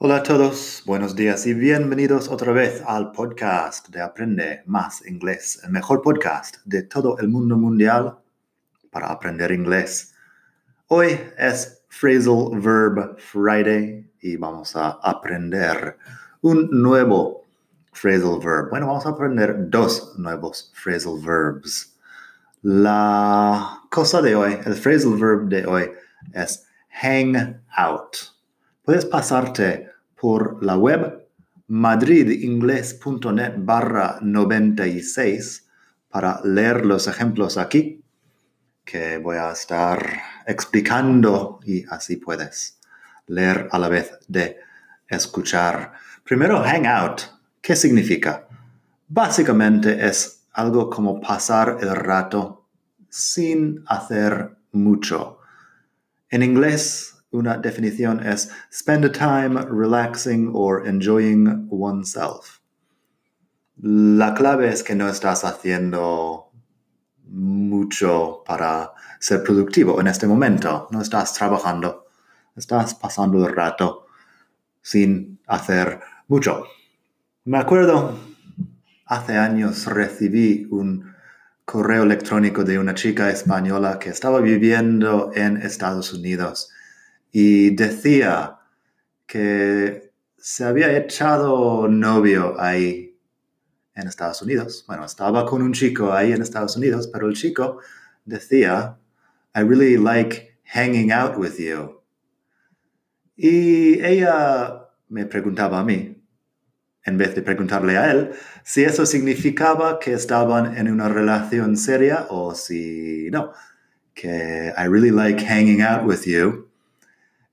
Hola a todos, buenos días y bienvenidos otra vez al podcast de Aprende Más Inglés, el mejor podcast de todo el mundo mundial para aprender inglés. Hoy es Phrasal Verb Friday y vamos a aprender un nuevo phrasal verb. Bueno, vamos a aprender dos nuevos phrasal verbs. La cosa de hoy, el phrasal verb de hoy es hang out. Puedes pasarte por la web madridingles.net barra 96 para leer los ejemplos aquí que voy a estar explicando y así puedes leer a la vez de escuchar. Primero, hangout. ¿Qué significa? Básicamente es algo como pasar el rato sin hacer mucho. En inglés una definición es spend a time relaxing or enjoying oneself. La clave es que no estás haciendo mucho para ser productivo en este momento. No estás trabajando. Estás pasando el rato sin hacer mucho. Me acuerdo, hace años recibí un correo electrónico de una chica española que estaba viviendo en Estados Unidos y decía que se había echado novio ahí en Estados Unidos. Bueno, estaba con un chico ahí en Estados Unidos, pero el chico decía, I really like hanging out with you. Y ella me preguntaba a mí, en vez de preguntarle a él, si eso significaba que estaban en una relación seria o si no, que I really like hanging out with you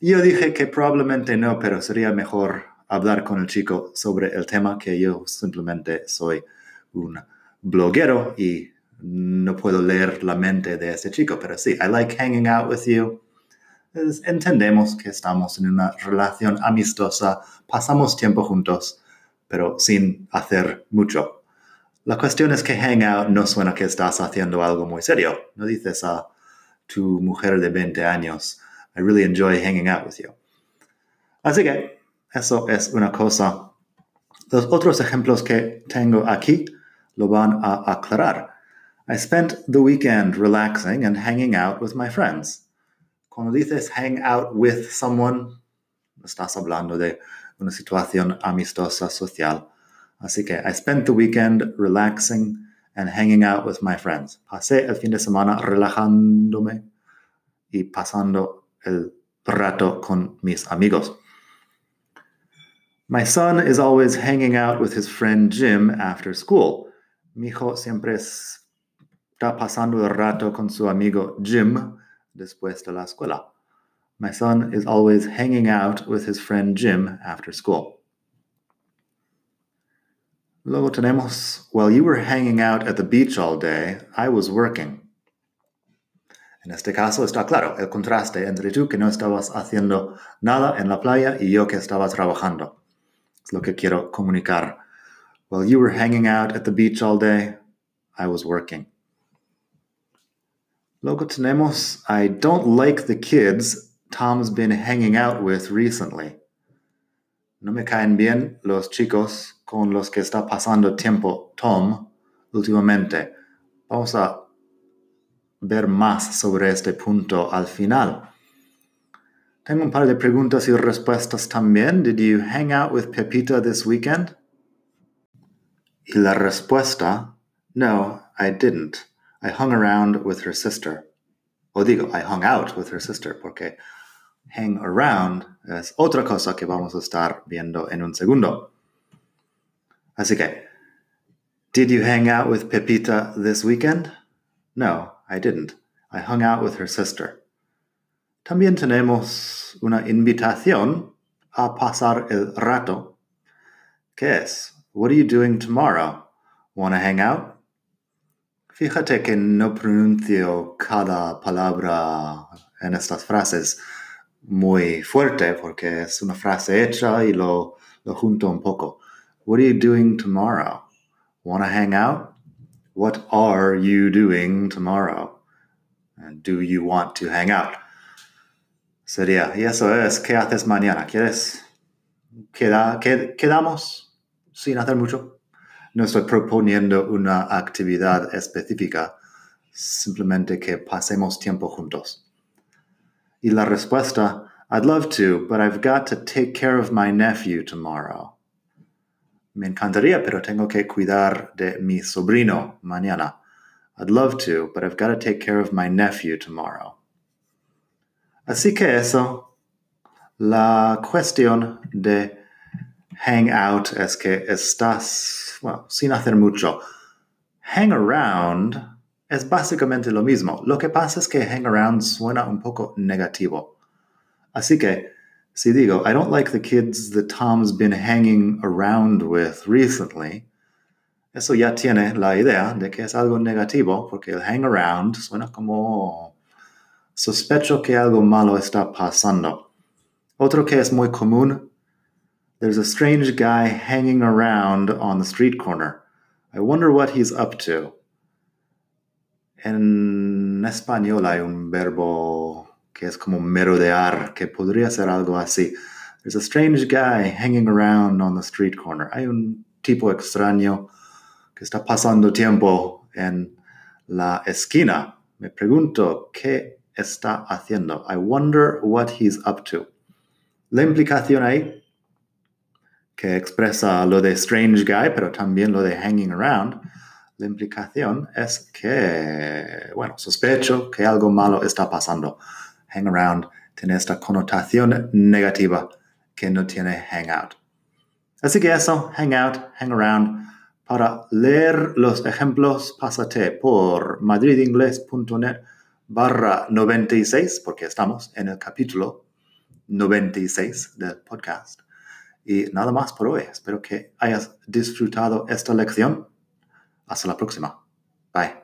yo dije que probablemente no, pero sería mejor hablar con el chico sobre el tema que yo simplemente soy un bloguero y no puedo leer la mente de ese chico, pero sí, I like hanging out with you. entendemos que estamos en una relación amistosa, pasamos tiempo juntos, pero sin hacer mucho. La cuestión es que hang out no suena que estás haciendo algo muy serio. No dices a tu mujer de 20 años, I really enjoy hanging out with you. Así que eso es una cosa. Los otros ejemplos que tengo aquí lo van a aclarar. I spent the weekend relaxing and hanging out with my friends. Cuando dices hang out with someone, estás hablando de una situación amistosa social. Así que I spent the weekend relaxing and hanging out with my friends. Pasé el fin de semana relajándome y pasando el rato con mis amigos. My son is always hanging out with his friend Jim after school. Mi hijo siempre está pasando el rato con su amigo Jim después de la escuela. My son is always hanging out with his friend Jim after school. Luego tenemos, while you were hanging out at the beach all day, I was working. En este caso está claro el contraste entre tú que no estabas haciendo nada en la playa y yo que estaba trabajando. Es lo que quiero comunicar. While you were hanging out at the beach all day, I was working. Luego tenemos I don't like the kids Tom's been hanging out with recently. No me caen bien los chicos con los que está pasando tiempo Tom últimamente. Vamos a ver más sobre este punto al final. Tengo un par de preguntas y respuestas también. Did you hang out with Pepita this weekend? Y la respuesta, no, I didn't. I hung around with her sister. O digo, I hung out with her sister, porque hang around es otra cosa que vamos a estar viendo en un segundo. Así que, did you hang out with Pepita this weekend? No, I didn't. I hung out with her sister. También tenemos una invitación a pasar el rato. ¿Qué es? What are you doing tomorrow? Wanna hang out? Fíjate que no pronuncio cada palabra en estas frases muy fuerte porque es una frase hecha y lo, lo junto un poco. What are you doing tomorrow? Wanna hang out? What are you doing tomorrow? And do you want to hang out? Sería, y eso es, ¿qué haces mañana? ¿Quieres? Queda, ¿Quedamos sin hacer mucho? No estoy proponiendo una actividad específica, simplemente que pasemos tiempo juntos. Y la respuesta, I'd love to, but I've got to take care of my nephew tomorrow. Me encantaría, pero tengo que cuidar de mi sobrino mañana. I'd love to, but I've got to take care of my nephew tomorrow. Así que eso, la cuestión de hang out es que estás, bueno, sin hacer mucho. Hang around es básicamente lo mismo. Lo que pasa es que hang around suena un poco negativo. Así que, si digo, I don't like the kids that Tom's been hanging around with recently, eso ya tiene la idea de que es algo negativo, porque el hang around suena como Sospecho que algo malo está pasando. Otro que es muy común. There's a strange guy hanging around on the street corner. I wonder what he's up to. En español hay un verbo que es como merodear, que podría ser algo así. There's a strange guy hanging around on the street corner. Hay un tipo extraño que está pasando tiempo en la esquina. Me pregunto, ¿qué está haciendo. I wonder what he's up to. La implicación ahí, que expresa lo de strange guy, pero también lo de hanging around, la implicación es que, bueno, sospecho que algo malo está pasando. Hang around tiene esta connotación negativa que no tiene hang out. Así que eso, hang out, hang around. Para leer los ejemplos, pásate por madridingles.net barra 96, porque estamos en el capítulo 96 del podcast. Y nada más por hoy. Espero que hayas disfrutado esta lección. Hasta la próxima. Bye.